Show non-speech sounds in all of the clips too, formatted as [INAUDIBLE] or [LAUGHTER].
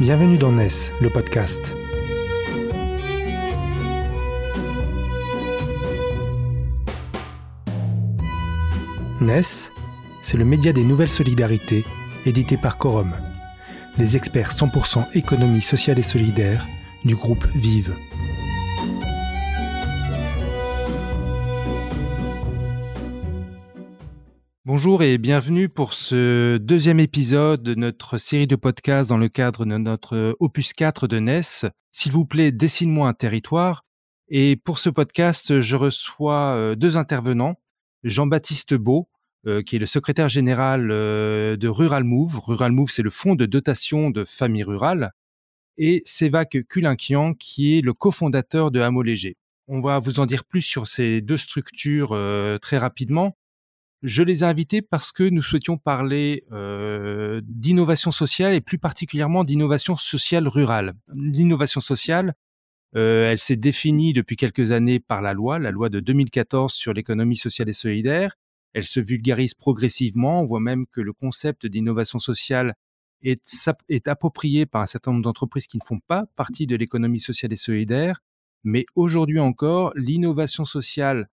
Bienvenue dans NES, le podcast. NES, c'est le média des nouvelles solidarités, édité par Corum, les experts 100% économie sociale et solidaire du groupe Vive. Bonjour et bienvenue pour ce deuxième épisode de notre série de podcasts dans le cadre de notre opus 4 de NES. S'il vous plaît, dessine-moi un territoire. Et pour ce podcast, je reçois euh, deux intervenants. Jean-Baptiste Beau, euh, qui est le secrétaire général euh, de Rural Move. Rural Move, c'est le fonds de dotation de familles rurales. Et Sévac Kulinkian, qui est le cofondateur de Hameau Léger. On va vous en dire plus sur ces deux structures très rapidement. Je les ai invités parce que nous souhaitions parler euh, d'innovation sociale et plus particulièrement d'innovation sociale rurale. L'innovation sociale, euh, elle s'est définie depuis quelques années par la loi, la loi de 2014 sur l'économie sociale et solidaire. Elle se vulgarise progressivement. On voit même que le concept d'innovation sociale est, est approprié par un certain nombre d'entreprises qui ne font pas partie de l'économie sociale et solidaire. Mais aujourd'hui encore, l'innovation sociale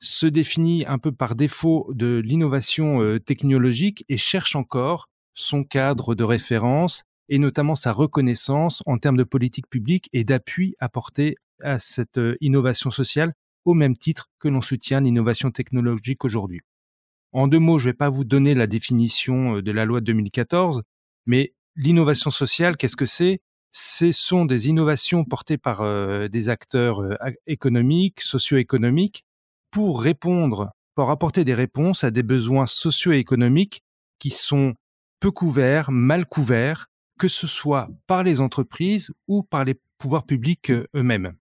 se définit un peu par défaut de l'innovation euh, technologique et cherche encore son cadre de référence et notamment sa reconnaissance en termes de politique publique et d'appui apporté à cette euh, innovation sociale au même titre que l'on soutient l'innovation technologique aujourd'hui. En deux mots, je ne vais pas vous donner la définition euh, de la loi de 2014, mais l'innovation sociale, qu'est-ce que c'est? Ce sont des innovations portées par des acteurs économiques, socio-économiques, pour répondre, pour apporter des réponses à des besoins socio-économiques qui sont peu couverts, mal couverts, que ce soit par les entreprises ou par les pouvoirs publics euh, eux-mêmes.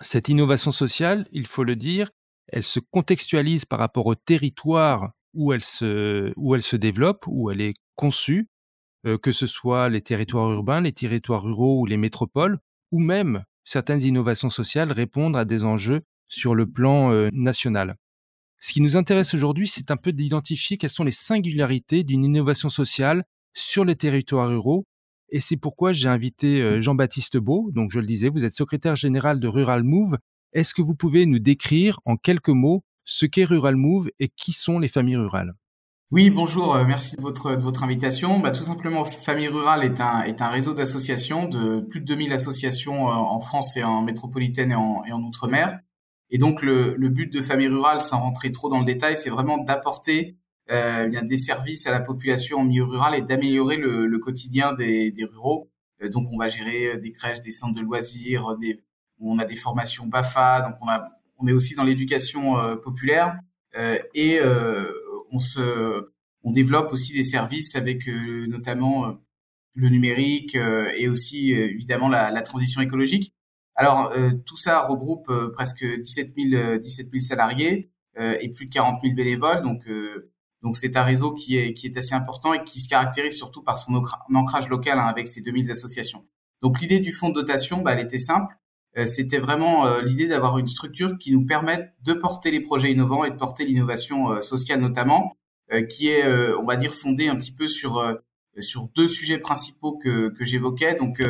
Cette innovation sociale, il faut le dire, elle se contextualise par rapport au territoire où elle se, où elle se développe, où elle est conçue, euh, que ce soit les territoires urbains, les territoires ruraux ou les métropoles, ou même certaines innovations sociales répondent à des enjeux sur le plan euh, national. Ce qui nous intéresse aujourd'hui, c'est un peu d'identifier quelles sont les singularités d'une innovation sociale sur les territoires ruraux. Et c'est pourquoi j'ai invité euh, Jean-Baptiste Beau. Donc, je le disais, vous êtes secrétaire général de Rural Move. Est-ce que vous pouvez nous décrire en quelques mots ce qu'est Rural Move et qui sont les familles rurales? Oui, bonjour, merci de votre, de votre invitation. Bah, tout simplement, Famille Rurale est un, est un réseau d'associations, de plus de 2000 associations en France et en métropolitaine et en, et en Outre-mer. Et donc le, le, but de Famille Rurale, sans rentrer trop dans le détail, c'est vraiment d'apporter euh, des services à la population en milieu rural et d'améliorer le, le, quotidien des, des ruraux. Euh, donc on va gérer euh, des crèches, des centres de loisirs, des, on a des formations BAFA, donc on a on est aussi dans l'éducation euh, populaire euh, et on se on développe aussi des services avec notamment le numérique et aussi évidemment la, la transition écologique. Alors, euh, tout ça regroupe euh, presque 17 000, 17 000 salariés euh, et plus de 40 000 bénévoles. Donc, donc c'est un réseau qui est, qui est assez important et qui se caractérise surtout par son ancrage local hein, avec ses 2000 associations. Donc, l'idée du fonds de dotation, bah, elle était simple. C'était vraiment l'idée d'avoir une structure qui nous permette de porter les projets innovants et de porter l'innovation sociale notamment, qui est, on va dire, fondée un petit peu sur sur deux sujets principaux que, que j'évoquais. Donc,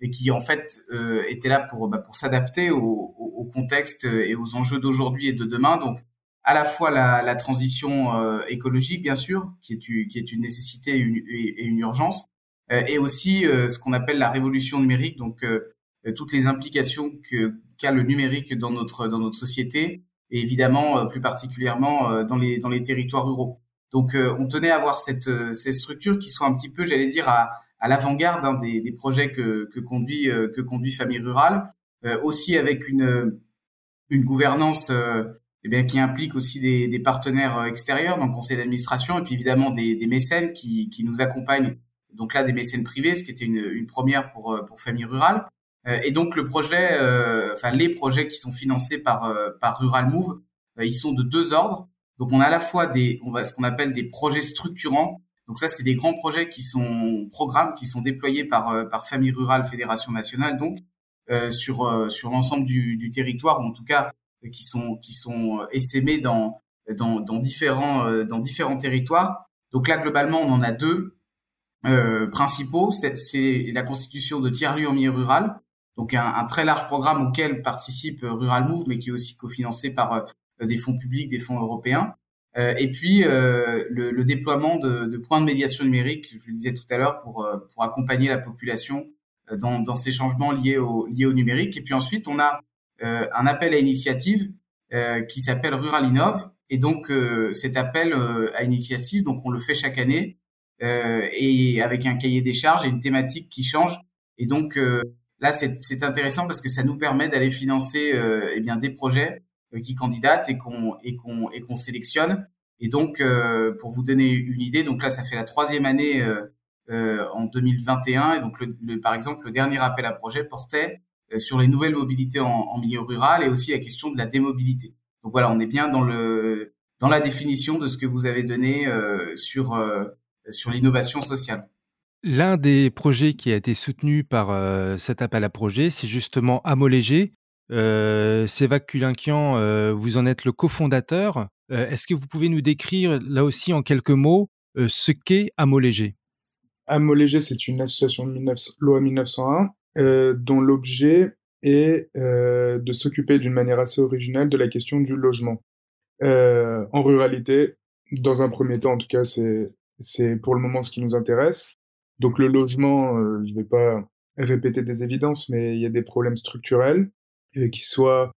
et qui en fait euh, était là pour bah, pour s'adapter au, au, contexte et aux enjeux d'aujourd'hui et de demain. Donc à la fois la, la transition euh, écologique bien sûr, qui est qui est une nécessité et une, et une urgence, euh, et aussi euh, ce qu'on appelle la révolution numérique. Donc toutes les implications que qu'a le numérique dans notre dans notre société et évidemment plus particulièrement dans les dans les territoires ruraux. Donc on tenait à avoir cette cette structure qui soit un petit peu, j'allais dire, à à l'avant-garde hein, des, des, projets que, que conduit euh, que conduit Famille Rurale, euh, aussi avec une une gouvernance euh, eh bien, qui implique aussi des, des partenaires extérieurs dans le conseil d'administration et puis évidemment des, des mécènes qui, qui nous accompagnent. Donc là, des mécènes privés, ce qui était une, une première pour pour Famille Rurale. Et donc le projet, enfin les projets qui sont financés par par Rural Move, ils sont de deux ordres. Donc on a à la fois des, on va ce qu'on appelle des projets structurants donc ça, c'est des grands projets qui sont programmes qui sont déployés par euh, par Famille Rurale Fédération Nationale, donc euh, sur euh, sur l'ensemble du, du, territoire, ou en tout cas qui sont qui sont essaimés dans dans, dans différents dans différents territoires. Donc là, globalement, on en a deux. principaux, c'est la constitution de tiers-lieux en milieu rural, donc un, un, très large programme auquel participe Rural Move, mais qui est aussi cofinancé par des fonds publics, des fonds européens. Euh, et puis euh, le, le, déploiement de, de, points de médiation numérique, je le disais tout à l'heure, pour, euh, pour accompagner la population dans, dans, ces changements liés au, liés au numérique. Et puis ensuite, on a un appel à initiative qui s'appelle Rural Innov. Et donc cet appel à initiative, donc on le fait chaque année et avec un cahier des charges et une thématique qui change. Et donc là, c'est intéressant parce que ça nous permet d'aller financer eh bien des projets euh, qui candidatent et qu'on et qu'on et qu'on sélectionne. Et donc, euh, pour vous donner une idée, donc là, ça fait la troisième année euh, en 2021. Et donc, par exemple, le dernier appel à projet portait sur les nouvelles mobilités en, milieu rural et aussi la question de la démobilité. Donc voilà, on est bien dans le dans la définition de ce que vous avez donné sur sur l'innovation sociale. L'un des projets qui a été soutenu par euh, cet appel à projet, c'est justement Amolégé, euh, Sévac Kulinkian, euh, vous en êtes le cofondateur. Euh, est-ce que vous pouvez nous décrire, là aussi en quelques mots, euh, ce qu'est Amolégé Amolégé, c'est une association de 19... loi 1901 dont l'objet est de s'occuper d'une manière assez originale de la question du logement. en ruralité, dans un premier temps en tout cas, c'est pour le moment ce qui nous intéresse. Donc le logement, je ne vais pas répéter des évidences, mais il y a des problèmes structurels qui soient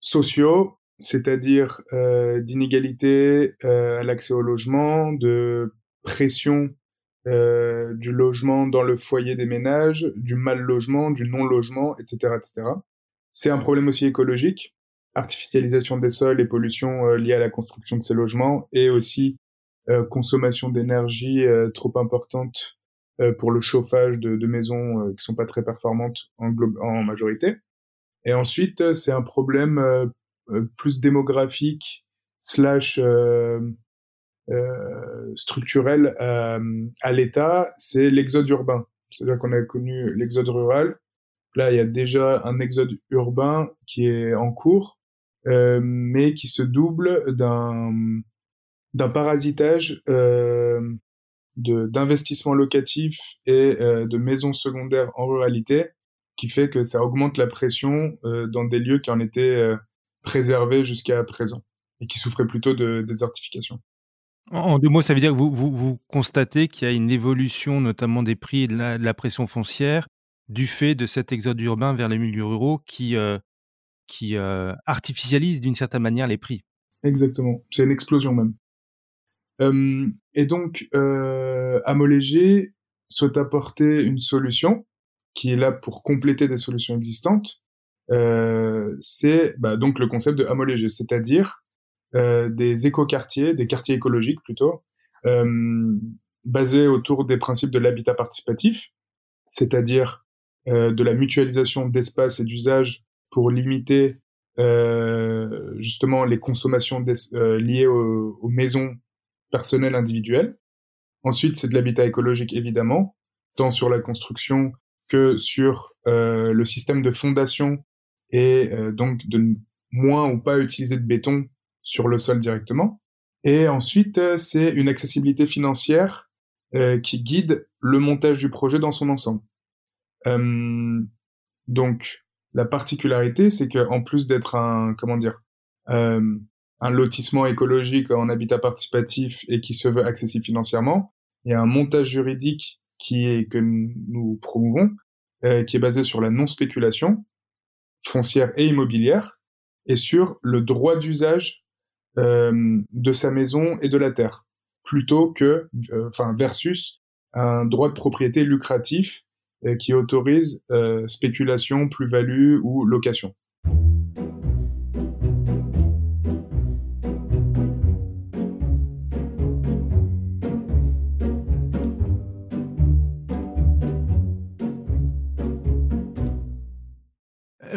sociaux, c'est-à-dire euh, d'inégalité euh, à l'accès au logement, de pression euh, du logement dans le foyer des ménages, du mal logement, du non logement, etc., etc. C'est un problème aussi écologique, artificialisation des sols et pollution euh, liée à la construction de ces logements, et aussi euh, consommation d'énergie euh, trop importante pour le chauffage de, de maisons qui sont pas très performantes en, en majorité. Et ensuite, euh, c'est un problème euh, euh, plus démographique slash structurel à l'État, c'est l'exode urbain. C'est-à-dire qu'on a connu l'exode rural. Là, il y a déjà un exode urbain qui est en cours, euh, mais qui se double d'un parasitage euh, d'investissements locatifs et de maisons secondaires en ruralité qui fait que ça augmente la pression euh, dans des lieux qui en étaient euh, préservés jusqu'à présent et qui souffraient plutôt de désertification. En deux mots, ça veut dire que vous, vous, vous constatez qu'il y a une évolution notamment des prix et de la, de la, pression foncière du fait de cet exode urbain vers les milieux ruraux qui, euh, qui artificialise d'une certaine manière les prix. Exactement, c'est une explosion même. Euh, et donc, euh, Amolégé souhaite apporter une solution qui est là pour compléter des solutions existantes, euh, c'est bah, donc le concept de homologé, c'est-à-dire euh, des écoquartiers, des quartiers écologiques plutôt, euh, basés autour des principes de l'habitat participatif, c'est-à-dire euh, de la mutualisation d'espace et d'usage pour limiter justement les consommations liées aux, aux maisons personnelles individuelles. Ensuite, c'est de l'habitat écologique évidemment, tant sur la construction que sur euh, le système de fondation et euh, donc de moins ou pas utiliser de béton sur le sol directement. Et ensuite, euh, c'est une accessibilité financière euh, qui guide le montage du projet dans son ensemble. Euh, donc, la particularité, c'est que en plus d'être un, comment dire, un lotissement écologique en habitat participatif et qui se veut accessible financièrement, il y a un montage juridique qui est que nous promouvons, euh, qui est basé sur la non-spéculation foncière et immobilière, et sur le droit d'usage euh, de sa maison et de la terre, plutôt que, euh, enfin, versus un droit de propriété lucratif qui autorise spéculation, plus-value ou location.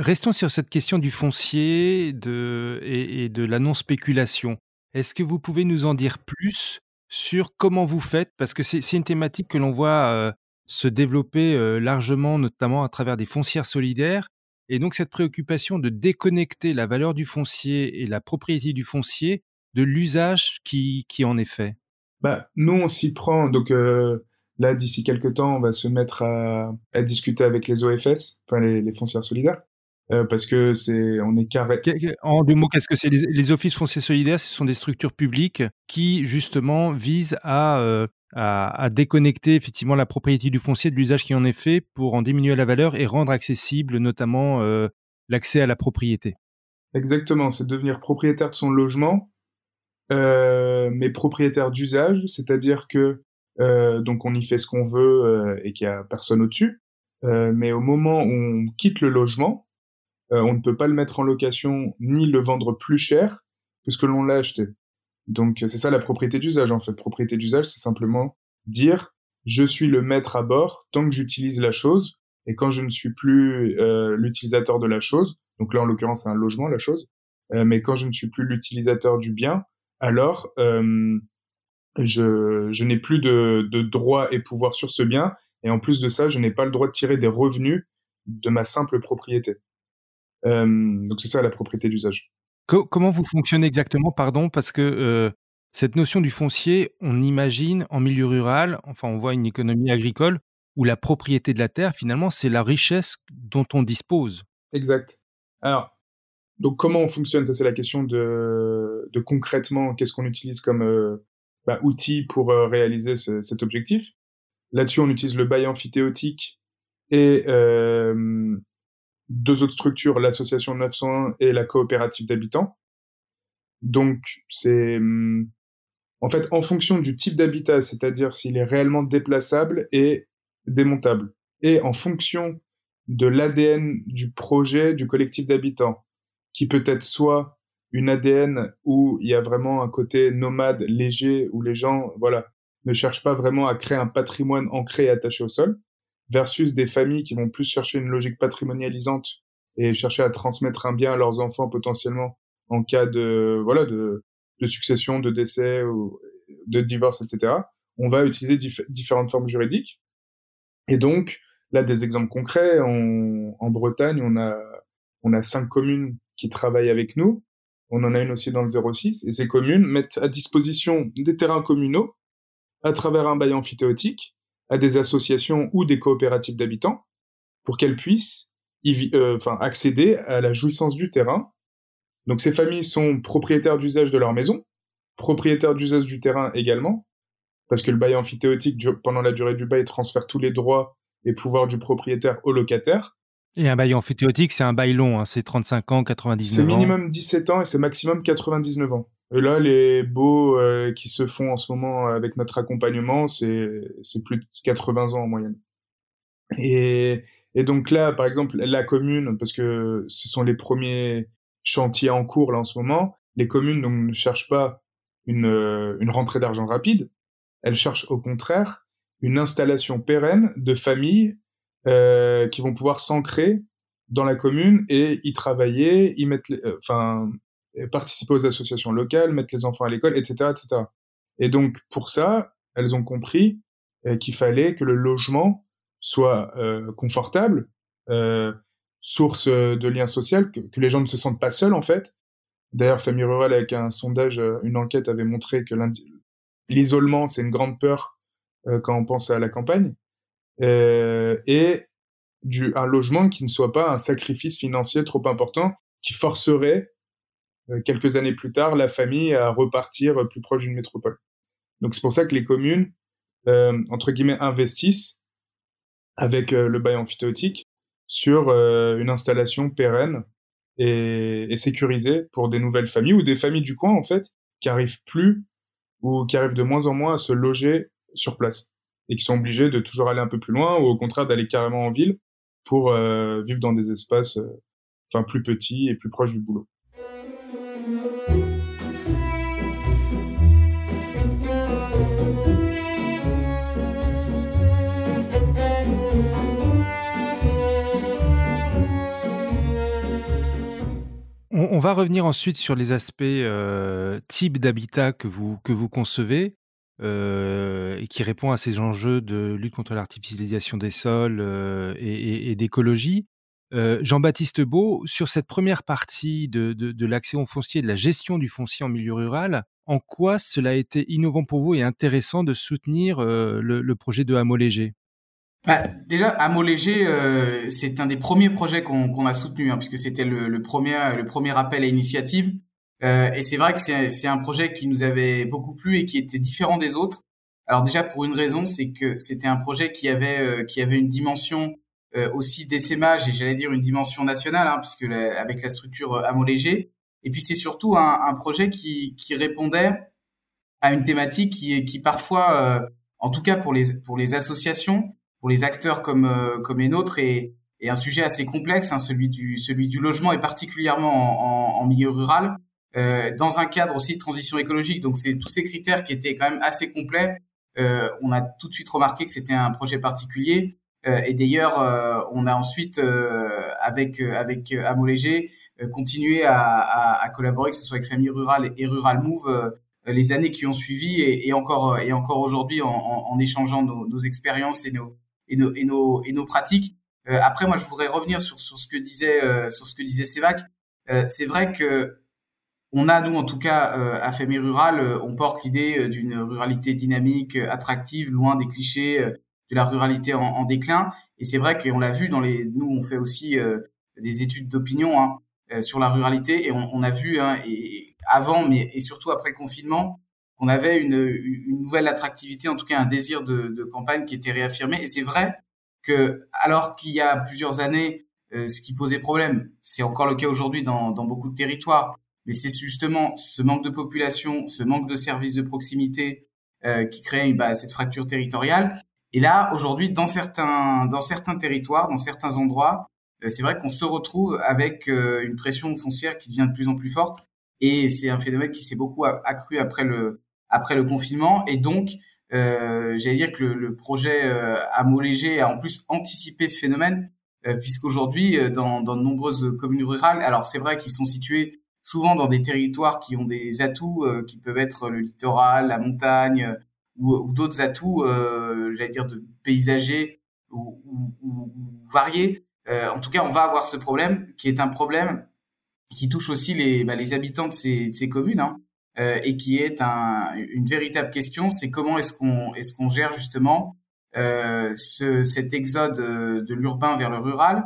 Restons sur cette question du foncier et, de la non-spéculation. Est-ce que vous pouvez nous en dire plus sur comment vous faites? Parce que c'est une thématique que l'on voit euh, se développer euh, largement, notamment à travers des foncières solidaires. Et donc cette préoccupation de déconnecter la valeur du foncier et la propriété du foncier de l'usage qui, en est fait. Bah, nous, on s'y prend. Donc, euh, Là, d'ici quelques temps, on va se mettre à, discuter avec les OFS, enfin les foncières solidaires, euh, parce que c'est, on est carré. En deux mots, qu'est-ce que c'est? Les, les, offices fonciers solidaires Ce sont des structures publiques qui justement visent à, euh, à, à, déconnecter effectivement la propriété du foncier de l'usage qui en est fait pour en diminuer la valeur et rendre accessible notamment euh, l'accès à la propriété. Exactement, c'est devenir propriétaire de son logement, mais propriétaire d'usage, c'est-à-dire que donc on y fait ce qu'on veut et qu'il y a personne au-dessus. Euh, mais au moment où on quitte le logement, euh, on ne peut pas le mettre en location ni le vendre plus cher que ce que l'on l'a acheté. Donc c'est ça la propriété d'usage en fait. Propriété d'usage, c'est simplement dire je suis le maître à bord tant que j'utilise la chose et quand je ne suis plus euh, l'utilisateur de la chose, donc là en l'occurrence c'est un logement la chose, euh, mais quand je ne suis plus l'utilisateur du bien, alors euh, je, je n'ai plus de, de droit et pouvoir sur ce bien et en plus de ça je n'ai pas le droit de tirer des revenus de ma simple propriété. Euh, donc c'est ça la propriété d'usage. comment vous fonctionnez exactement, pardon, parce que euh, cette notion du foncier, on imagine en milieu rural, enfin on voit une économie agricole où la propriété de la terre, finalement, c'est la richesse dont on dispose. Exact. Alors, donc comment on fonctionne? Ça c'est la question de, de concrètement, qu'est-ce qu'on utilise comme euh, bah, outil pour euh, réaliser ce, cet objectif? Là-dessus, on utilise le bail amphithéotique et euh, deux autres structures, l'association 901 et la coopérative d'habitants. Donc, c'est en fait en fonction du type d'habitat, c'est-à-dire s'il est réellement déplaçable et démontable, et en fonction de l'ADN du projet du collectif d'habitants, qui peut être soit une ADN où il y a vraiment un côté nomade, léger, où les gens, voilà, ne cherchent pas vraiment à créer un patrimoine ancré et attaché au sol, versus des familles qui vont plus chercher une logique patrimonialisante et chercher à transmettre un bien à leurs enfants potentiellement en cas de voilà de, de succession, de décès ou de divorce, etc. On va utiliser dif différentes formes juridiques. Et donc là, des exemples concrets. On, en Bretagne, on a on a cinq communes qui travaillent avec nous. On en a une aussi dans le 06. Et ces communes mettent à disposition des terrains communaux à travers un bail amphithéotique à des associations ou des coopératives d'habitants pour qu'elles puissent euh, enfin, accéder à la jouissance du terrain. Donc ces familles sont propriétaires d'usage de leur maison, propriétaires d'usage du terrain également, parce que le bail amphithéotique, pendant la durée du bail, transfère tous les droits et pouvoirs du propriétaire au locataire. Et un bail amphithéotique, c'est un bail long, hein, c'est 35 ans, 99 ans. C'est minimum 17 ans et c'est maximum 99 ans. Là, les beaux euh, qui se font en ce moment avec notre accompagnement, c'est plus de 80 ans en moyenne. Et, et donc là, par exemple, la commune, parce que ce sont les premiers chantiers en cours là en ce moment, les communes donc, ne cherchent pas une, une rentrée d'argent rapide, elles cherchent au contraire une installation pérenne de familles euh, qui vont pouvoir s'ancrer dans la commune et y travailler, y mettre, euh, enfin, participer aux associations locales, mettre les enfants à l'école, etc., etc. Et donc pour ça, elles ont compris euh, qu'il fallait que le logement soit euh, confortable, euh, source de lien social, que, les gens ne se sentent pas seuls en fait. D'ailleurs, Famille Rurale, avec un sondage, une enquête avait montré que l'isolement, c'est une grande peur quand on pense à la campagne. et un logement qui ne soit pas un sacrifice financier trop important qui forcerait quelques années plus tard, la famille à repartir plus proche d'une métropole. Donc c'est pour ça que les communes, euh, entre guillemets, investissent avec euh, le bail amphithéotique sur euh, une installation pérenne et, et, sécurisée pour des nouvelles familles ou des familles du coin, en fait, qui arrivent plus ou qui arrivent de moins en moins à se loger sur place et qui sont obligés de toujours aller un peu plus loin ou au contraire d'aller carrément en ville pour euh, vivre dans des espaces enfin plus petits et plus proches du boulot. On, va revenir ensuite sur les aspects euh, type d'habitat que vous, que vous concevez euh, et qui répond à ces enjeux de lutte contre l'artificialisation des sols euh, et, et, et d'écologie. Jean-Baptiste Beau, sur cette première partie de, de, l'accès au foncier, de la gestion du foncier en milieu rural, en quoi cela a été innovant pour vous et intéressant de soutenir le, projet de Hameau Léger? Bah, déjà, Hameau Léger, c'est un des premiers projets qu'on a soutenu, hein, puisque c'était le, le, premier, le premier appel à initiative. Euh, et c'est vrai que c'est un projet qui nous avait beaucoup plu et qui était différent des autres. Alors déjà pour une raison, c'est que c'était un projet qui avait euh, qui avait une dimension euh, aussi d'essaimage et j'allais dire une dimension nationale, hein, puisque avec la structure Hameau Léger. Et puis c'est surtout un, un, projet qui, qui répondait à une thématique qui, qui parfois, en tout cas pour les pour les associations, pour les acteurs comme comme les nôtres, est, est un sujet assez complexe, hein, celui du celui du logement et particulièrement en, en milieu rural. Euh, dans un cadre aussi de transition écologique. Donc c'est tous ces critères qui étaient quand même assez complets. Euh, on a tout de suite remarqué que c'était un projet particulier. Euh, et d'ailleurs, euh, on a ensuite avec avec Amo Léger continué à, à, à, collaborer, que ce soit avec Famille Rurale et Rural Move, les années qui ont suivi et, et encore et encore aujourd'hui en, en, en, échangeant nos, nos expériences et nos et nos et nos, et nos pratiques. après, moi, je voudrais revenir sur sur ce que disait sur ce que disait Sévac. c'est vrai que on a, nous, en tout cas, euh, à Fémé Rural, euh, on porte l'idée euh, d'une ruralité dynamique, attractive, loin des clichés de la ruralité en, déclin. Et c'est vrai qu'on l'a vu dans les... Nous, on fait aussi des études d'opinion hein, sur la ruralité et on, a vu, hein, et avant, mais et surtout après le confinement, qu'on avait une, nouvelle attractivité, en tout cas un désir de, campagne qui était réaffirmé. Et c'est vrai que, alors qu'il y a plusieurs années, ce qui posait problème, c'est encore le cas aujourd'hui dans, beaucoup de territoires, mais c'est justement ce manque de population, ce manque de services de proximité euh, qui crée bah, cette fracture territoriale. Et là, aujourd'hui, dans certains, territoires, dans certains endroits, euh, c'est vrai qu'on se retrouve avec euh, une pression foncière qui devient de plus en plus forte. Et c'est un phénomène qui s'est beaucoup accru après le, après le confinement. Et donc, euh, j'allais dire que le, le projet euh, Léger a en plus anticipé ce phénomène, euh, puisqu'aujourd'hui, dans, dans de nombreuses communes rurales, alors c'est vrai qu'ils sont situés souvent dans des territoires qui ont des atouts euh, qui peuvent être le littoral, la montagne euh, ou, ou d'autres atouts, euh, j'allais dire, de paysagers ou, ou, ou variés. en tout cas, on va avoir ce problème qui est un problème qui touche aussi les, bah, les habitants de ces, de ces communes hein, et qui est un, une véritable question. C'est comment est-ce qu'on est-ce qu'on gère justement ce, cet exode de l'urbain vers le rural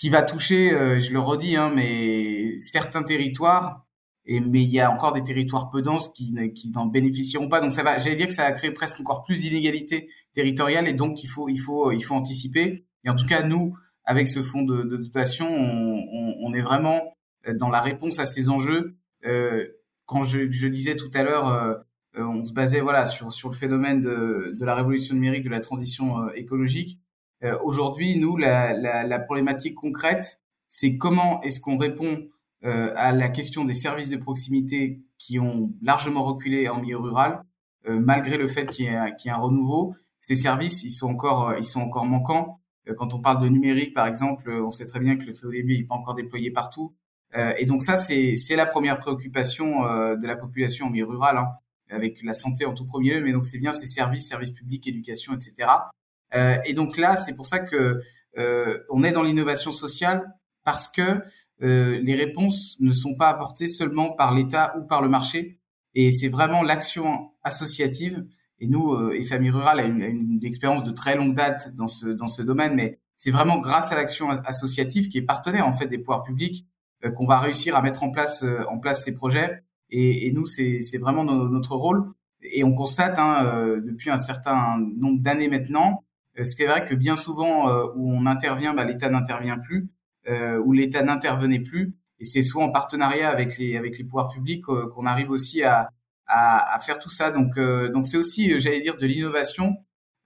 qui va toucher, euh, je le redis, hein, mais certains territoires. Et, mais il y a encore des territoires peu denses qui, qui n'en bénéficieront pas. Donc ça va, j'allais dire que ça va créer presque encore plus d'inégalités territoriales et donc il faut, il faut, il faut anticiper. Et en tout cas, nous, avec ce fonds de, de dotation, on, on, on, est vraiment dans la réponse à ces enjeux. Euh, quand je, je, disais tout à l'heure, euh, on se basait voilà sur sur le phénomène de, de la révolution numérique, de la transition euh, écologique. Euh, aujourd'hui, nous, la, la, la, problématique concrète, c'est comment est-ce qu'on répond euh, à la question des services de proximité qui ont largement reculé en milieu rural, euh, malgré le fait qu'il y, qu y, ait un renouveau. Ces services, ils sont encore, ils sont encore manquants. quand on parle de numérique, par exemple, on sait très bien que le très haut débit n'est pas encore déployé partout. Et donc ça, c'est la première préoccupation de la population en milieu rural, hein, avec la santé en tout premier lieu. Mais donc c'est bien ces services, services publics, éducation, etc. Euh, et donc là, c'est pour ça que euh, on est dans l'innovation sociale parce que euh, les réponses ne sont pas apportées seulement par l'État ou par le marché, et c'est vraiment l'action associative. Et nous, euh, et Famille Rurale a une, une, expérience de très longue date dans ce dans ce domaine, mais c'est vraiment grâce à l'action associative qui est partenaire en fait des pouvoirs publics euh, qu'on va réussir à mettre en place euh, en place ces projets. Et, et nous, c'est vraiment notre rôle. Et on constate hein, depuis un certain nombre d'années maintenant ce qui est vrai que bien souvent euh, où on intervient, bah, l'État n'intervient plus, euh, où l'État n'intervenait plus, et c'est soit en partenariat avec les avec les pouvoirs publics euh, qu'on arrive aussi à, à, à faire tout ça. Donc donc c'est aussi, j'allais dire, de l'innovation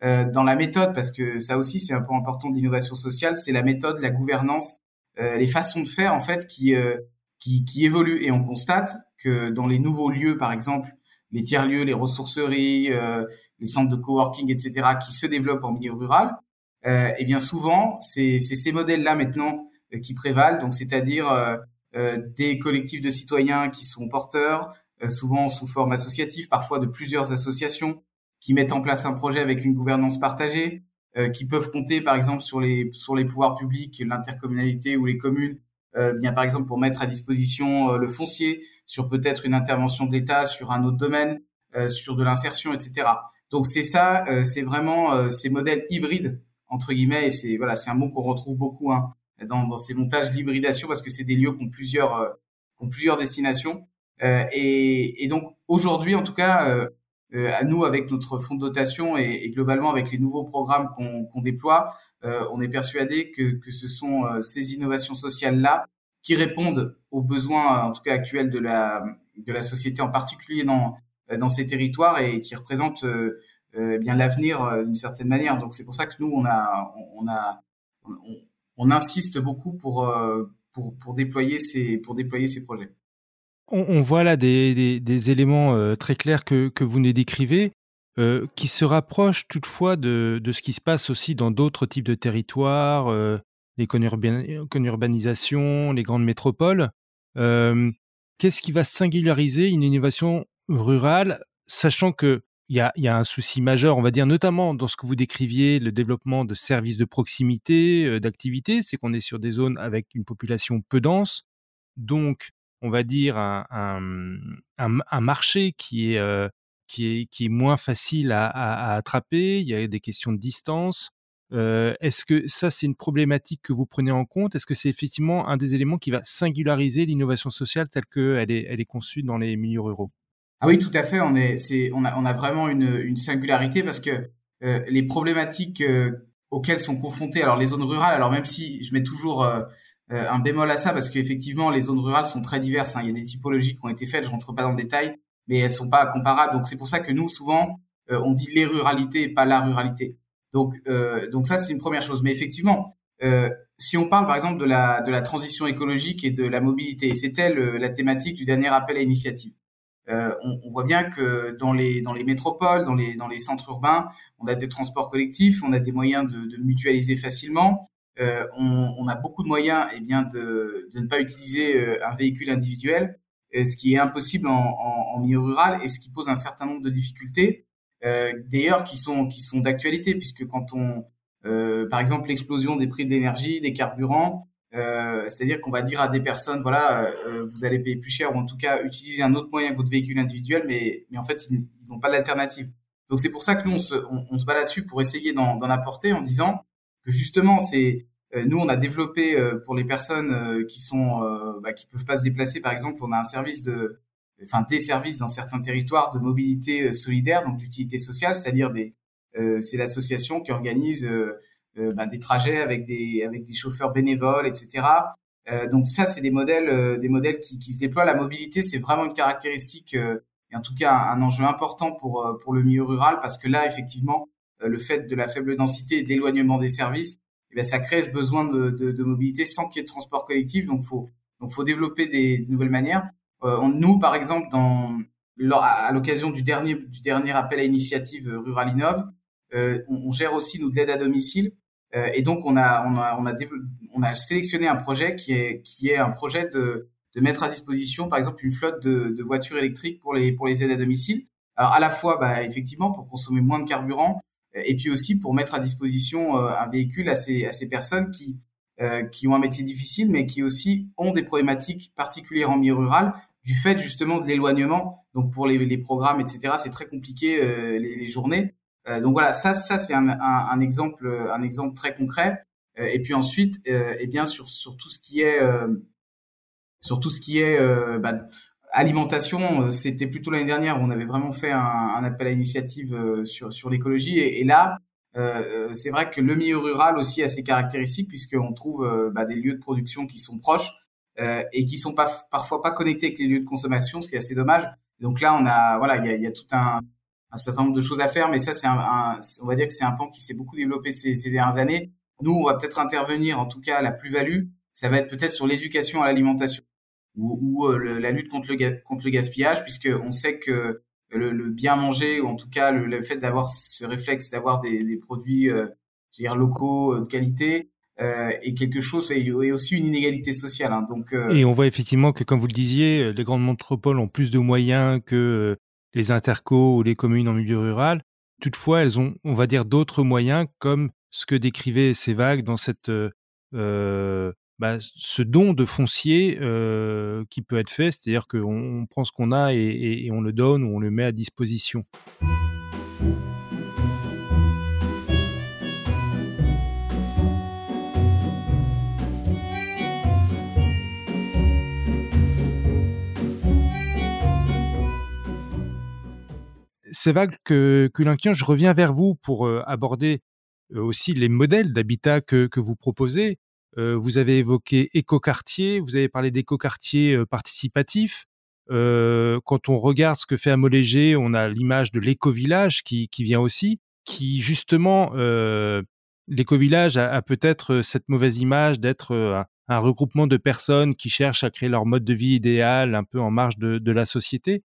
dans la méthode, parce que ça aussi c'est un peu important de l'innovation sociale, c'est la méthode, la gouvernance, les façons de faire en fait qui qui, qui évoluent. Et on constate que dans les nouveaux lieux, par exemple, les tiers lieux, les ressourceries, euh, les centres de coworking, etc., qui se développent en milieu rural, euh, et bien souvent, c'est ces modèles-là maintenant euh, qui prévalent, donc c'est-à-dire euh, euh, des collectifs de citoyens qui sont porteurs, euh, souvent sous forme associative, parfois de plusieurs associations, qui mettent en place un projet avec une gouvernance partagée, qui peuvent compter par exemple sur les sur les pouvoirs publics, l'intercommunalité ou les communes, bien par exemple pour mettre à disposition le foncier, sur peut-être une intervention de l'État sur un autre domaine, sur de l'insertion, etc. Donc c'est ça, c'est vraiment ces modèles hybrides entre guillemets, et c'est voilà, c'est un mot qu'on retrouve beaucoup hein, dans, dans ces montages d'hybridation parce que c'est des lieux qui ont plusieurs, euh, qui ont plusieurs destinations. Euh, et, et, donc aujourd'hui, en tout cas, euh, euh, à nous avec notre fonds de dotation et, et globalement avec les nouveaux programmes qu'on qu'on déploie, euh, on est persuadé que, que ce sont ces innovations sociales là qui répondent aux besoins, en tout cas actuels de la de la société, en particulier dans dans ces territoires et qui représentent euh, eh bien l'avenir euh, d'une certaine manière. Donc c'est pour ça que nous on a on a on, on insiste beaucoup pour, euh, pour pour déployer ces pour déployer ces projets. On, on voit là des, des, des éléments euh, très clairs que, que vous nous décrivez, euh, qui se rapprochent toutefois de, de ce qui se passe aussi dans d'autres types de territoires, euh, les conurbanisations, les grandes métropoles. Qu'est-ce qui va singulariser une innovation rurale, sachant que il y a, y a, un souci majeur, on va dire, notamment dans ce que vous décriviez, le développement de services de proximité, euh, d'activité, c'est qu'on est sur des zones avec une population peu dense, donc on va dire un, marché qui est, moins facile à, attraper, il y a des questions de distance. Est-ce que ça, c'est une problématique que vous prenez en compte? Est-ce que c'est effectivement un des éléments qui va singulariser l'innovation sociale telle qu'elle est, elle est conçue dans les milieux ruraux ah oui, tout à fait. On a, vraiment une, singularité parce que les problématiques auxquelles sont confrontées, alors les zones rurales, alors même si je mets toujours euh, euh un bémol à ça parce qu'effectivement les zones rurales sont très diverses. Hein. Il y a des typologies qui ont été faites, je rentre pas dans le détail, mais elles sont pas comparables. Donc c'est pour ça que nous souvent euh, on dit les ruralités et pas la ruralité. Donc donc ça c'est une première chose. Mais effectivement, si on parle par exemple de la de la transition écologique et de la mobilité, et c'était la thématique du dernier appel à initiative. Euh, on, on, voit bien que dans les dans les métropoles, dans les dans les centres urbains, on a des transports collectifs, on a des moyens de, de mutualiser facilement. Euh, on, on, a beaucoup de moyens, eh bien, de, de ne pas utiliser euh, un véhicule individuel, euh, ce qui est impossible en, en, en, milieu rural et ce qui pose un certain nombre de difficultés, euh, d'ailleurs qui sont qui sont d'actualité puisque quand on, euh, par exemple, l'explosion des prix de l'énergie, des carburants, euh, c'est-à-dire qu'on va dire à des personnes, voilà, vous allez payer plus cher ou en tout cas utiliser un autre moyen que votre véhicule individuel, mais, mais en fait, ils, n'ont pas d'alternative. Donc c'est pour ça que nous, on se, on, on se bat là-dessus pour essayer d'en apporter en disant que justement, c'est euh, nous, on a développé pour les personnes qui sont, bah, qui peuvent pas se déplacer, par exemple, on a un service de, enfin des services dans certains territoires de mobilité solidaire, donc d'utilité sociale, c'est-à-dire des, c'est l'association qui organise euh, bah, des trajets avec des avec des chauffeurs bénévoles, etc. Euh, donc ça, c'est des modèles euh, des modèles qui, qui se déploient. La mobilité, c'est vraiment une caractéristique et en tout cas un, enjeu important pour pour le milieu rural parce que là, effectivement, le fait de la faible densité et de l'éloignement des services, eh bien, ça crée ce besoin de, de, de mobilité sans qu'il y ait de transport collectif. Donc, faut donc faut développer des, nouvelles manières. Euh, nous, par exemple, dans à l'occasion du dernier du dernier appel à initiative Rural Innov, euh, on, on, gère aussi nous de l'aide à domicile euh, et donc on a on a on a on a sélectionné un projet qui est qui est un projet de de mettre à disposition par exemple une flotte de, de voitures électriques pour les pour les aides à domicile. Alors à la fois bah, effectivement pour consommer moins de carburant euh, et puis aussi pour mettre à disposition euh, un véhicule à ces à ces personnes qui euh, qui ont un métier difficile mais qui aussi ont des problématiques particulières en milieu rural du fait justement de l'éloignement. Donc pour les, les programmes etc c'est très compliqué les, les journées. Euh, donc voilà, ça, ça c'est un, exemple, un exemple très concret. Euh, et puis ensuite, euh, eh bien sur sur tout ce qui est sur tout ce qui est bah, alimentation, c'était plutôt l'année dernière où on avait vraiment fait un, un appel à initiative sur sur l'écologie. Et, là, euh, c'est vrai que le milieu rural aussi a ses caractéristiques puisqu'on trouve euh, bah, des lieux de production qui sont proches euh, et qui sont pas parfois pas connectés avec les lieux de consommation, ce qui est assez dommage. Donc là, on a voilà, il y a, y a, tout un un certain nombre de choses à faire, mais ça, c'est un, on va dire que c'est un pan qui s'est beaucoup développé ces, ces, dernières années. Nous, on va peut-être intervenir, en tout cas, la plus-value, ça va être peut-être sur l'éducation à l'alimentation ou, euh, la lutte contre le, contre le gaspillage, puisque on sait que le, bien manger, ou en tout cas le, fait d'avoir ce réflexe d'avoir des, produits, euh, locaux euh, de qualité, est quelque chose et, aussi une inégalité sociale. Hein, donc. Et on voit effectivement que, comme vous le disiez, les grandes métropoles ont plus de moyens que les intercos ou les communes en milieu rural. Toutefois, elles ont, on va dire, d'autres moyens comme ce que décrivait ces vagues dans cette bah, ce don de foncier qui peut être fait, c'est-à-dire qu'on prend ce qu'on a et, on le donne ou on le met à disposition. C'est vague que Culinquian, je reviens vers vous pour aborder aussi les modèles d'habitat que, vous proposez. Vous avez évoqué écoquartier, vous avez parlé d'écoquartier participatif. Quand on regarde ce que fait Amolégé, on a l'image de l'éco-village qui, qui, vient aussi, qui justement, l'éco-village a, peut-être cette mauvaise image d'être un, regroupement de personnes qui cherchent à créer leur mode de vie idéal, un peu en marge de, de la société.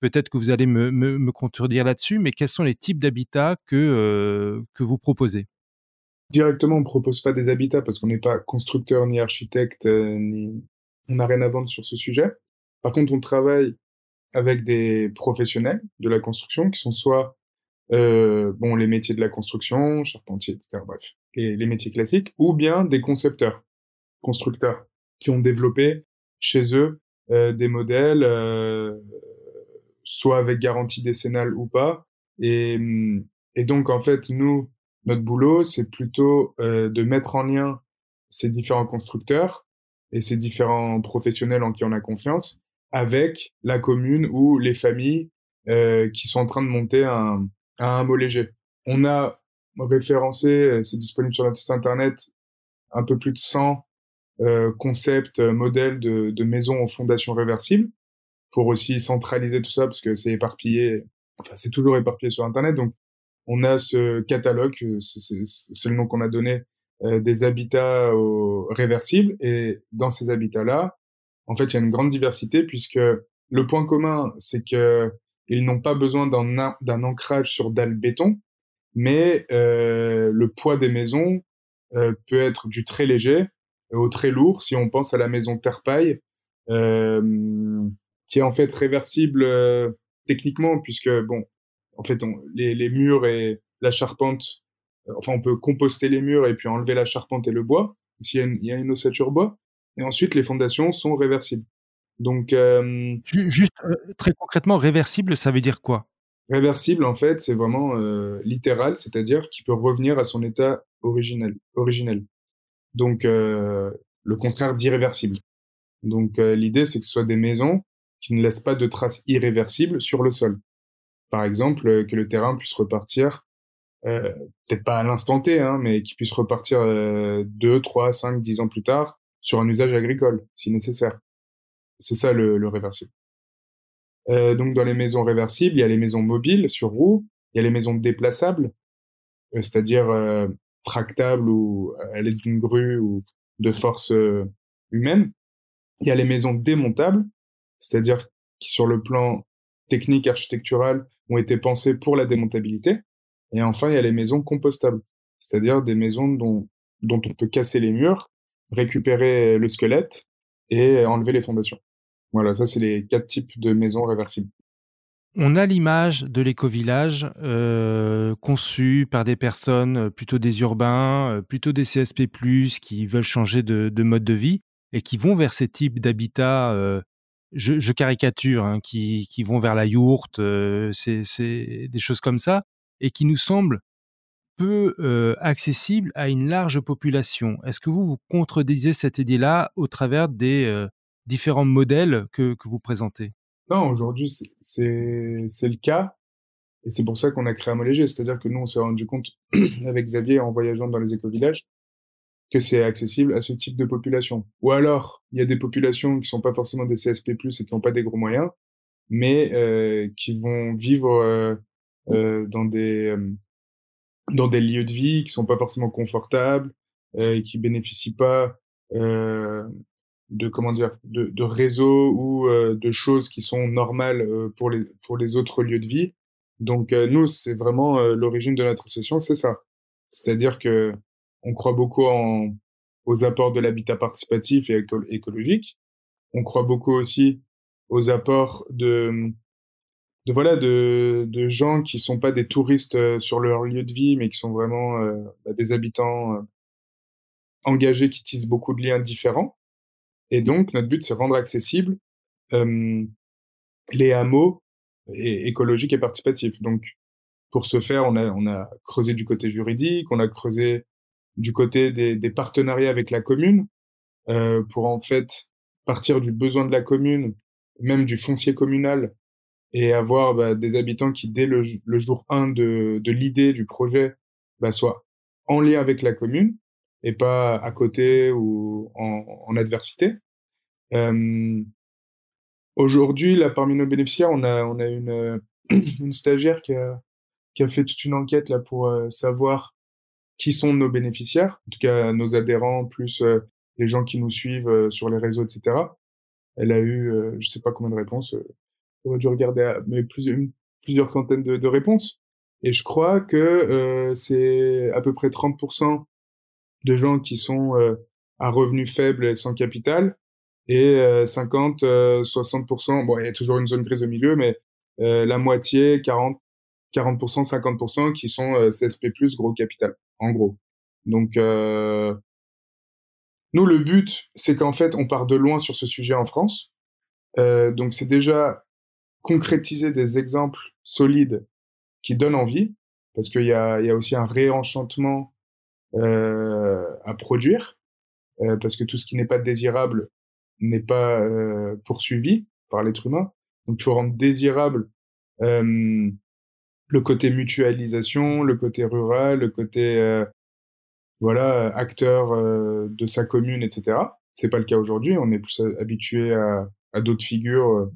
Peut-être que vous allez me, me, me contredire là-dessus, mais quels sont les types d'habitats que, que vous proposez? Directement, on propose pas des habitats parce qu'on n'est pas constructeur ni architecte, euh, ni on n'a rien à vendre sur ce sujet. Par contre, on travaille avec des professionnels de la construction qui sont soit euh, bon les métiers de la construction, charpentier, etc. Bref, les, métiers classiques, ou bien des concepteurs, constructeurs qui ont développé chez eux euh, des modèles, euh, soit avec garantie décennale ou pas. Et donc en fait, nous, notre boulot, c'est plutôt euh, de mettre en lien ces différents constructeurs et ces différents professionnels en qui on a confiance avec la commune ou les familles euh, qui sont en train de monter un, un mot léger. On a référencé, euh, c'est disponible sur notre site internet, un peu plus de 100 euh, concepts, modèles de, maisons en fondation réversible pour aussi centraliser tout ça parce que c'est éparpillé, enfin c'est toujours éparpillé sur internet donc on a ce catalogue, euh, c'est le nom qu'on a donné, euh, des habitats réversibles. Et dans ces habitats-là, en fait, il y a une grande diversité puisque le point commun, c'est que ils n'ont pas besoin d'un ancrage sur dalle béton, mais euh, le poids des maisons euh, peut être du très léger au très lourd. Si on pense à la maison terre-paille, euh, qui est en fait réversible techniquement, puisque bon, en fait, les, les, murs et la charpente, euh, enfin, on peut composter les murs et puis enlever la charpente et le bois, s'il y, a une, il y a une ossature bois. Et ensuite, les fondations sont réversibles. Donc, euh, juste euh, très concrètement, réversible, ça veut dire quoi? Réversible, en fait, c'est vraiment euh, littéral, c'est-à-dire qu'il peut revenir à son état originel. originel. Donc, le contraire d'irréversible. Donc, l'idée, c'est que ce soit des maisons qui ne laissent pas de traces irréversibles sur le sol par exemple, euh, que le terrain puisse repartir, euh, peut-être pas à l'instant T, hein, mais qu'il puisse repartir euh, 2, 3, 5, 10 ans plus tard sur un usage agricole, si nécessaire. C'est ça le, le réversible. Euh, donc dans les maisons réversibles, il y a les maisons mobiles sur roues, il y a les maisons déplaçables, c'est-à-dire tractables ou à l'aide d'une grue ou de force humaine. Il y a les maisons démontables, c'est-à-dire qui sur le plan technique architectural ont été pensées pour la démontabilité. Et enfin, il y a les maisons compostables, c'est-à-dire des maisons dont, dont on peut casser les murs, récupérer le squelette et enlever les fondations. Voilà, ça c'est les quatre types de maisons réversibles. On a l'image de l'éco-village euh, conçu par des personnes plutôt des urbains, euh, plutôt des CSP+, qui veulent changer de, de, mode de vie et qui vont vers ces types d'habitats euh, je, caricature, hein, qui, vont vers la yourte, euh, c'est des choses comme ça, et qui nous semblent peu euh, accessibles à une large population. Est-ce que vous vous contredisez cette idée-là au travers des euh, différents modèles que, vous présentez? Non, aujourd'hui, c'est le cas. Et c'est pour ça qu'on a créé Léger. C'est-à-dire que nous, on s'est rendu compte [CLEARS THROAT] avec Xavier en voyageant dans les éco-villages que c'est accessible à ce type de population. Ou alors, il y a des populations qui sont pas forcément des CSP+, et qui n'ont pas des gros moyens, mais euh, qui vont vivre euh, euh, dans des dans des lieux de vie qui sont pas forcément confortables, et qui bénéficient pas de comment dire de, de réseaux ou de choses qui sont normales pour les pour les autres lieux de vie. Donc nous, c'est vraiment l'origine de notre association, c'est ça. C'est-à-dire que on croit beaucoup en, aux apports de l'habitat participatif et écologique. On croit beaucoup aussi aux apports de de voilà de, de gens qui sont pas des touristes euh, sur leur lieu de vie, mais qui sont vraiment euh, bah, des habitants euh, engagés qui tissent beaucoup de liens différents. Et donc notre but c'est rendre accessible les hameaux écologiques et participatifs. Donc pour ce faire, on a on a creusé du côté juridique, on a creusé du côté des, des partenariats avec la commune pour en fait partir du besoin de la commune, même du foncier communal, et avoir bah, des habitants qui, dès le, jour 1 de, de l'idée du projet, bah, soient en lien avec la commune et pas à côté ou en, en adversité. Euh, Aujourd'hui, là, parmi nos bénéficiaires, on a, on a une, [CLEARS THROAT] une stagiaire qui a, qui a fait toute une enquête là pour euh, savoir qui sont nos bénéficiaires, en tout cas nos adhérents, plus euh, les gens qui nous suivent euh, sur les réseaux, etc. Elle a eu, je sais pas combien de réponses, aurait dû regarder, mais plusieurs, plusieurs centaines de, de, réponses. Et je crois que euh, c'est à peu près 30% de gens qui sont euh, à revenus faibles et sans capital, et euh, 50, 60%, bon, il y a toujours une zone grise au milieu, mais euh, la moitié, 40, 40%, 50% qui sont euh, CSP+, gros capital, en gros. Donc, euh, nous, le but, c'est qu'en fait, on part de loin sur ce sujet en France. Euh, donc, c'est déjà concrétiser des exemples solides qui donnent envie, parce qu'il y a, y a aussi un réenchantement euh, à produire, euh, parce que tout ce qui n'est pas désirable n'est pas euh, poursuivi par l'être humain. Donc il faut rendre désirable le côté mutualisation, le côté rural, le côté euh, voilà acteur euh, de sa commune, etc. C'est pas le cas aujourd'hui. On est plus habitué à, à d'autres figures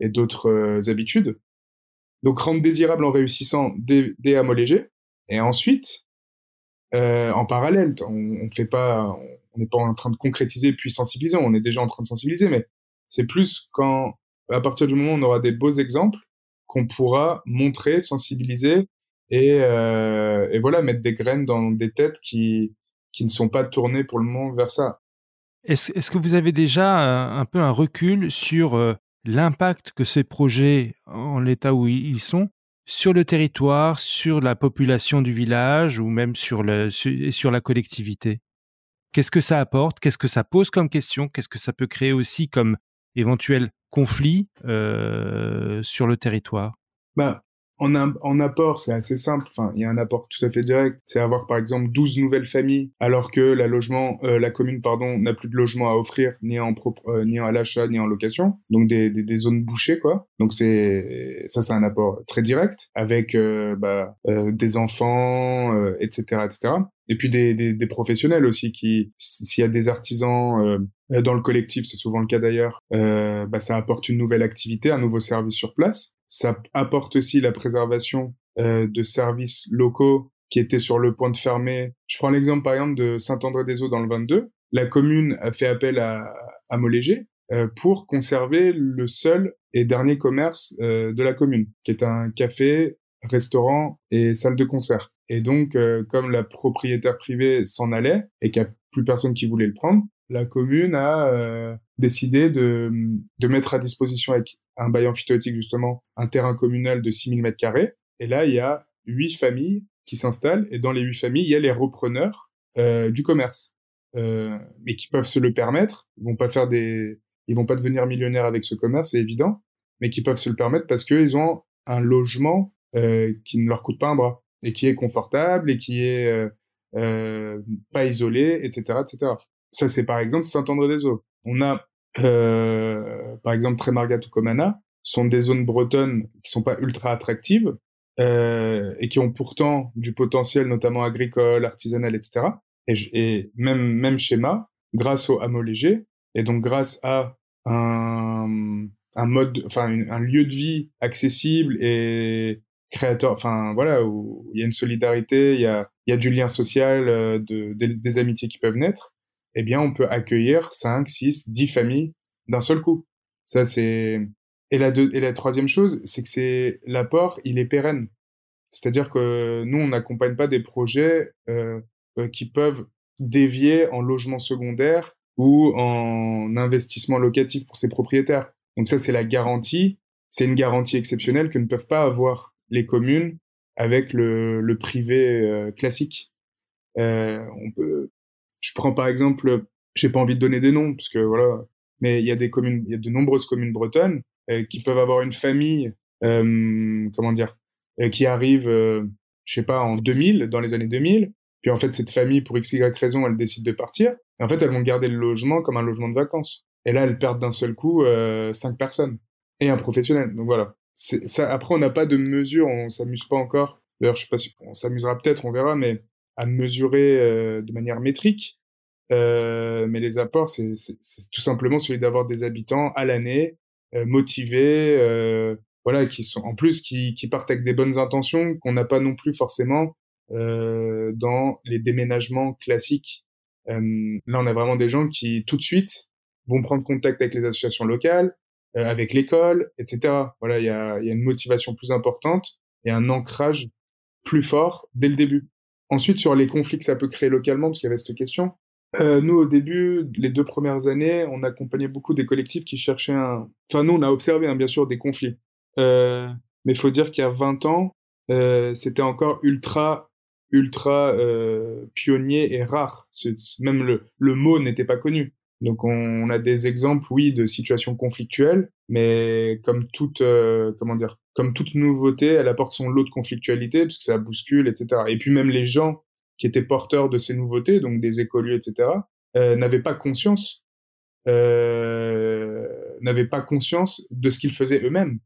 et d'autres euh, habitudes. Donc rendre désirable en réussissant des, des hameaux légers. Et ensuite, euh, en parallèle, on, on fait pas, on n'est pas en train de concrétiser puis sensibiliser. On est déjà en train de sensibiliser, mais c'est plus quand, à partir du moment où on aura des beaux exemples, qu'on pourra montrer, sensibiliser et, euh, et voilà mettre des graines dans des têtes qui qui ne sont pas tournées pour le moment vers ça. Est-ce est que vous avez déjà un, peu un recul sur euh, l'impact que ces projets, en l'état où ils sont, sur le territoire, sur la population du village ou même sur, le, sur, sur la collectivité? Qu'est-ce que ça apporte? Qu'est-ce que ça pose comme question? Qu'est-ce que ça peut créer aussi comme éventuel conflit euh, sur le territoire? Bah, en, en apport, c'est assez simple. Enfin, il y a un apport tout à fait direct. C'est avoir, par exemple, 12 nouvelles familles, alors que la logement, euh, la commune, pardon, n'a plus de logement à offrir, ni en propre, euh, ni à l'achat, ni en location. Donc, des, des, zones bouchées, quoi. Donc, c'est, ça, c'est un apport très direct avec, bah, des enfants, etc., etc. Et puis des, professionnels aussi qui, s'il y a des artisans dans le collectif, c'est souvent le cas d'ailleurs, bah, ça apporte une nouvelle activité, un nouveau service sur place ça apporte aussi la préservation euh, de services locaux qui étaient sur le point de fermer. Je prends l'exemple par exemple de Saint-André-des-Eaux dans le 22. La commune a fait appel à, à Moléger euh, pour conserver le seul et dernier commerce euh, de la commune, qui est un café, restaurant et salle de concert. Et donc, euh, comme la propriétaire privée s'en allait et qu'il n'y a plus personne qui voulait le prendre, la commune a euh, décidé de, mettre à disposition avec un bail amphithéotique justement, un terrain communal de 6000 mètres carrés. Et là, il y a huit familles qui s'installent et dans les huit familles, il y a les repreneurs euh, du commerce, mais qui peuvent se le permettre. Ils vont pas faire des, ils vont pas devenir millionnaires avec ce commerce, c'est évident, mais qui peuvent se le permettre parce qu'ils ont un logement qui ne leur coûte pas un bras et qui est confortable et qui est euh, euh, pas isolé, etc., etc. Ça, c'est par exemple Saint-André-des-Eaux. On a euh, par exemple Trémargat ou Comana, sont des zones bretonnes qui sont pas ultra attractives euh, et qui ont pourtant du potentiel, notamment agricole, artisanal, etc. Et, et même même schéma grâce au hameau léger et donc grâce à un, un mode, enfin un lieu de vie accessible et créateur, enfin voilà où il y a une solidarité, il y a il y a du lien social, euh, de, des, des amitiés qui peuvent naître eh bien, on peut accueillir 5, 6, 10 familles d'un seul coup. Ça, c'est, et la deux, et la troisième chose, c'est que c'est, l'apport, il est pérenne. C'est-à-dire que nous, on n'accompagne pas des projets euh, euh, qui peuvent dévier en logement secondaire ou en investissement locatif pour ses propriétaires. Donc ça, c'est la garantie c'est une garantie exceptionnelle que ne peuvent pas avoir les communes avec le, le privé euh, classique. Euh, on peut, je prends par exemple, j'ai pas envie de donner des noms parce que voilà, mais il y a des communes, il y a de nombreuses communes bretonnes euh, qui peuvent avoir une famille, comment dire, qui arrive, je sais pas, en 2000, dans les années 2000. Puis en fait, cette famille, pour x, y raison, elle décide de partir. Et en fait, elles vont garder le logement comme un logement de vacances. Et là, elles perdent d'un seul coup cinq personnes et un professionnel. Donc voilà. Ça, après, on n'a pas de mesure, on s'amuse pas encore. D'ailleurs, je sais pas si on s'amusera peut-être, on verra, mais à mesurer de manière métrique euh, mais les apports, c'est tout simplement celui d'avoir des habitants à l'année, euh, motivés, euh, voilà, qui sont en plus qui, qui partent avec des bonnes intentions qu'on n'a pas non plus forcément euh, dans les déménagements classiques. Euh, là, on a vraiment des gens qui tout de suite vont prendre contact avec les associations locales, euh, avec l'école, etc. Voilà, il y a, y a une motivation plus importante et un ancrage plus fort dès le début. Ensuite, sur les conflits que ça peut créer localement, parce qu'il y avait cette question, euh, nous, au début, les deux premières années, on accompagnait beaucoup des collectifs qui cherchaient un... Enfin, nous, on a observé, hein, bien sûr, des conflits. Euh, mais il faut dire qu'il y a 20 ans, euh, c'était encore ultra, ultra euh, pionnier et rare. Même le, le mot n'était pas connu. Donc, on, a des exemples, oui, de situations conflictuelles, mais comme toute, euh, comment dire, comme toute nouveauté, elle apporte son lot de conflictualité, parce que ça bouscule, etc. Et puis même les gens qui étaient porteurs de ces nouveautés, donc des écoliers, etc., euh, n'avaient pas conscience, euh, n'avaient pas conscience de ce qu'ils faisaient eux-mêmes.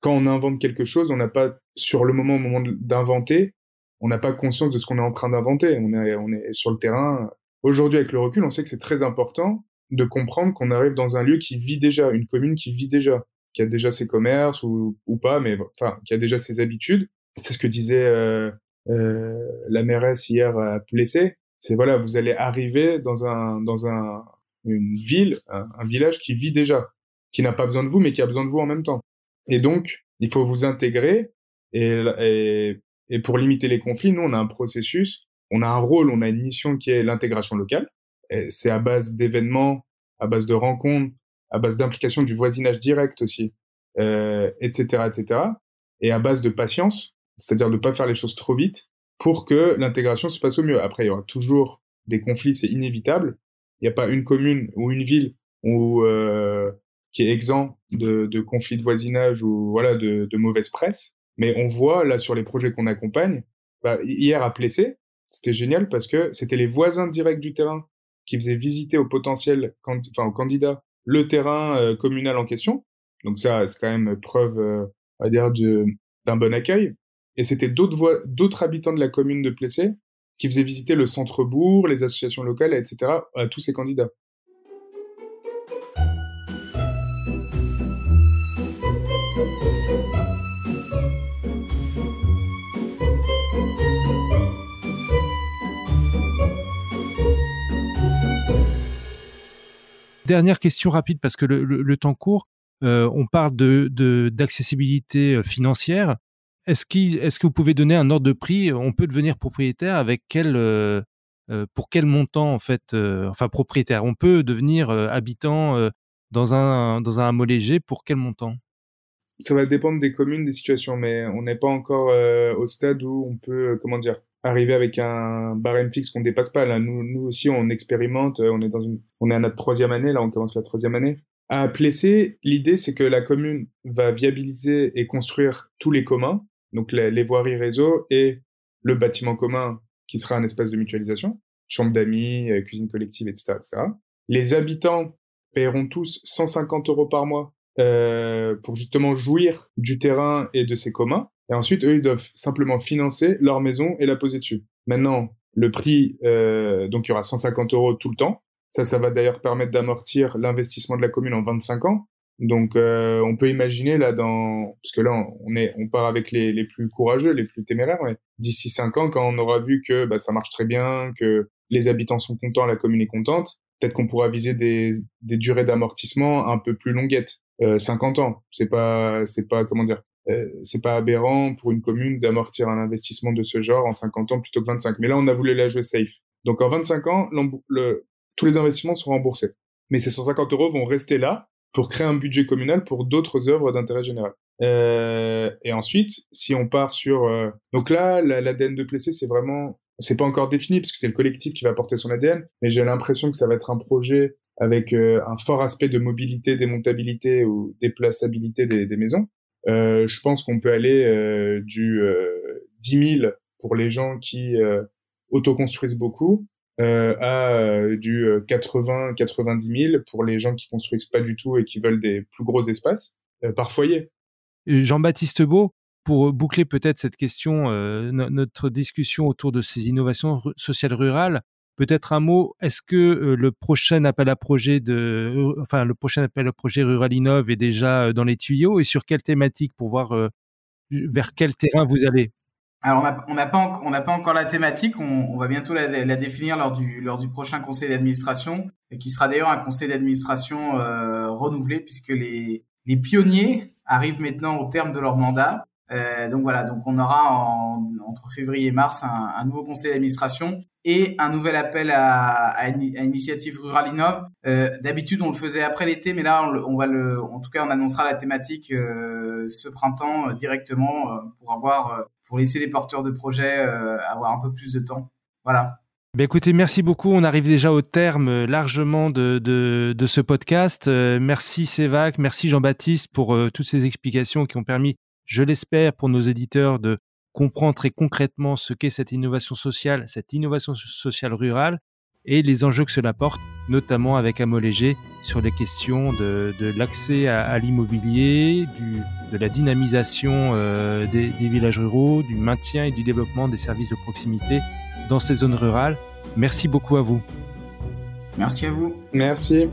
Quand on invente quelque chose, on n'a pas, sur le moment, au moment d'inventer, on n'a pas conscience de ce qu'on est en train d'inventer. On est, on est sur le terrain. Aujourd'hui, avec le recul, on sait que c'est très important de comprendre qu'on arrive dans un lieu qui vit déjà, une commune qui vit déjà, qui a déjà ses commerces ou, ou pas, mais enfin, qui a déjà ses habitudes. C'est ce que disait euh, euh, la mairesse hier à Plessé, c'est voilà, vous allez arriver dans un dans un une ville, un, village qui vit déjà, qui n'a pas besoin de vous, mais qui a besoin de vous en même temps. Et donc, il faut vous intégrer. Et, et, et pour limiter les conflits, nous, on a un processus, on a un rôle, on a une mission qui est l'intégration locale. C'est à base d'événements, à base de rencontres, à base d'implication du voisinage direct aussi, euh, etc., etc. Et à base de patience, c'est-à-dire de ne pas faire les choses trop vite pour que l'intégration se passe au mieux. Après, il y aura toujours des conflits, c'est inévitable. Il n'y a pas une commune ou une ville euh, qui est exempt de, conflits de voisinage ou voilà de, de, mauvaise presse. Mais on voit là sur les projets qu'on accompagne, bah, hier à Plessé, c'était génial parce que c'était les voisins directs du terrain qui faisaient visiter au potentiel, enfin au candidat, le terrain euh, communal en question. Donc ça, c'est quand même preuve, euh, va dire, d'un bon accueil. Et c'était d'autres d'autres habitants de la commune de Plessé qui faisaient visiter le centre-bourg, les associations locales, etc., à tous ces candidats. Dernière question rapide parce que le, temps court. Euh, on parle de d'accessibilité euh, financière. Est-ce est que vous pouvez donner un ordre de prix? On peut devenir propriétaire avec quel, euh, pour quel montant en fait, enfin propriétaire? On peut devenir habitant dans un dans un hameau léger pour quel montant? Ça va dépendre des communes, des situations, mais on n'est pas encore au stade où on peut, comment dire, arriver avec un barème fixe qu'on dépasse pas. Là, nous, nous aussi, on expérimente. On est dans une, on est à notre troisième année. Là, on commence la troisième année. À Plessé, l'idée, c'est que la commune va viabiliser et construire tous les communs donc les, voiries réseau et le bâtiment commun qui sera un espace de mutualisation, chambre d'amis, euh, cuisine collective, etc., etc. Les habitants paieront tous 150 euros par mois euh, pour justement jouir du terrain et de ses communs. Et ensuite, eux, ils doivent simplement financer leur maison et la poser dessus. Maintenant, le prix, euh, donc il y aura 150 euros tout le temps. Ça, ça va d'ailleurs permettre d'amortir l'investissement de la commune en 25 ans. Donc, euh, on peut imaginer là, dans parce que là, on est, on part avec les, les plus courageux, les plus téméraires. Ouais. D'ici cinq ans, quand on aura vu que bah, ça marche très bien, que les habitants sont contents, la commune est contente, peut-être qu'on pourra viser des, des durées d'amortissement un peu plus longuettes. Euh, 50 ans, c'est pas, c'est pas comment dire, euh, c'est pas aberrant pour une commune d'amortir un investissement de ce genre en 50 ans plutôt que 25. Mais là, on a voulu la jouer safe. Donc en 25 ans, le, tous les investissements sont remboursés. Mais ces 150 euros vont rester là pour créer un budget communal pour d'autres œuvres d'intérêt général. Euh, et ensuite, si on part sur... Euh, donc là, l'ADN de Plessé, c'est vraiment... C'est pas encore défini, parce que c'est le collectif qui va porter son ADN, mais j'ai l'impression que ça va être un projet avec euh, un fort aspect de mobilité, démontabilité ou déplaçabilité des, maisons. Euh, je pense qu'on peut aller euh, du 10 000 pour les gens qui autoconstruisent beaucoup à du 80 90 000 pour les gens qui construisent pas du tout et qui veulent des plus gros espaces par foyer. Jean-Baptiste Beau, pour boucler peut-être cette question, notre discussion autour de ces innovations sociales rurales, peut-être un mot. Est-ce que euh, le prochain appel à projet de, euh, enfin le prochain appel à projet Rural Innov est déjà dans les tuyaux et sur quelle thématique pour voir vers quel terrain vous allez? Alors on n'a pas encore la thématique, on, va bientôt la, définir lors du prochain conseil d'administration, qui sera d'ailleurs un conseil d'administration renouvelé puisque les pionniers arrivent maintenant au terme de leur mandat. Euh, donc voilà, donc on aura en, entre février et mars un, nouveau conseil d'administration et un nouvel appel à, à, initiative Rural Innov. Euh, D'habitude, on le faisait après l'été, mais là, on, va le, en tout cas, on annoncera la thématique euh, ce printemps directement pour avoir, pour laisser les porteurs de projets avoir un peu plus de temps. Voilà. Ben écoutez, merci beaucoup. On arrive déjà au terme largement de, ce podcast. Merci Sévac, merci Jean-Baptiste pour toutes ces explications qui ont permis, je l'espère, pour nos éditeurs de comprendre très concrètement ce qu'est cette innovation sociale, cette innovation sociale rurale et les enjeux que cela porte, notamment avec Amolégé sur les questions de, de l'accès à, à l'immobilier, de la dynamisation des, des villages ruraux, du maintien et du développement des services de proximité dans ces zones rurales. Merci beaucoup à vous. Merci à vous. Merci.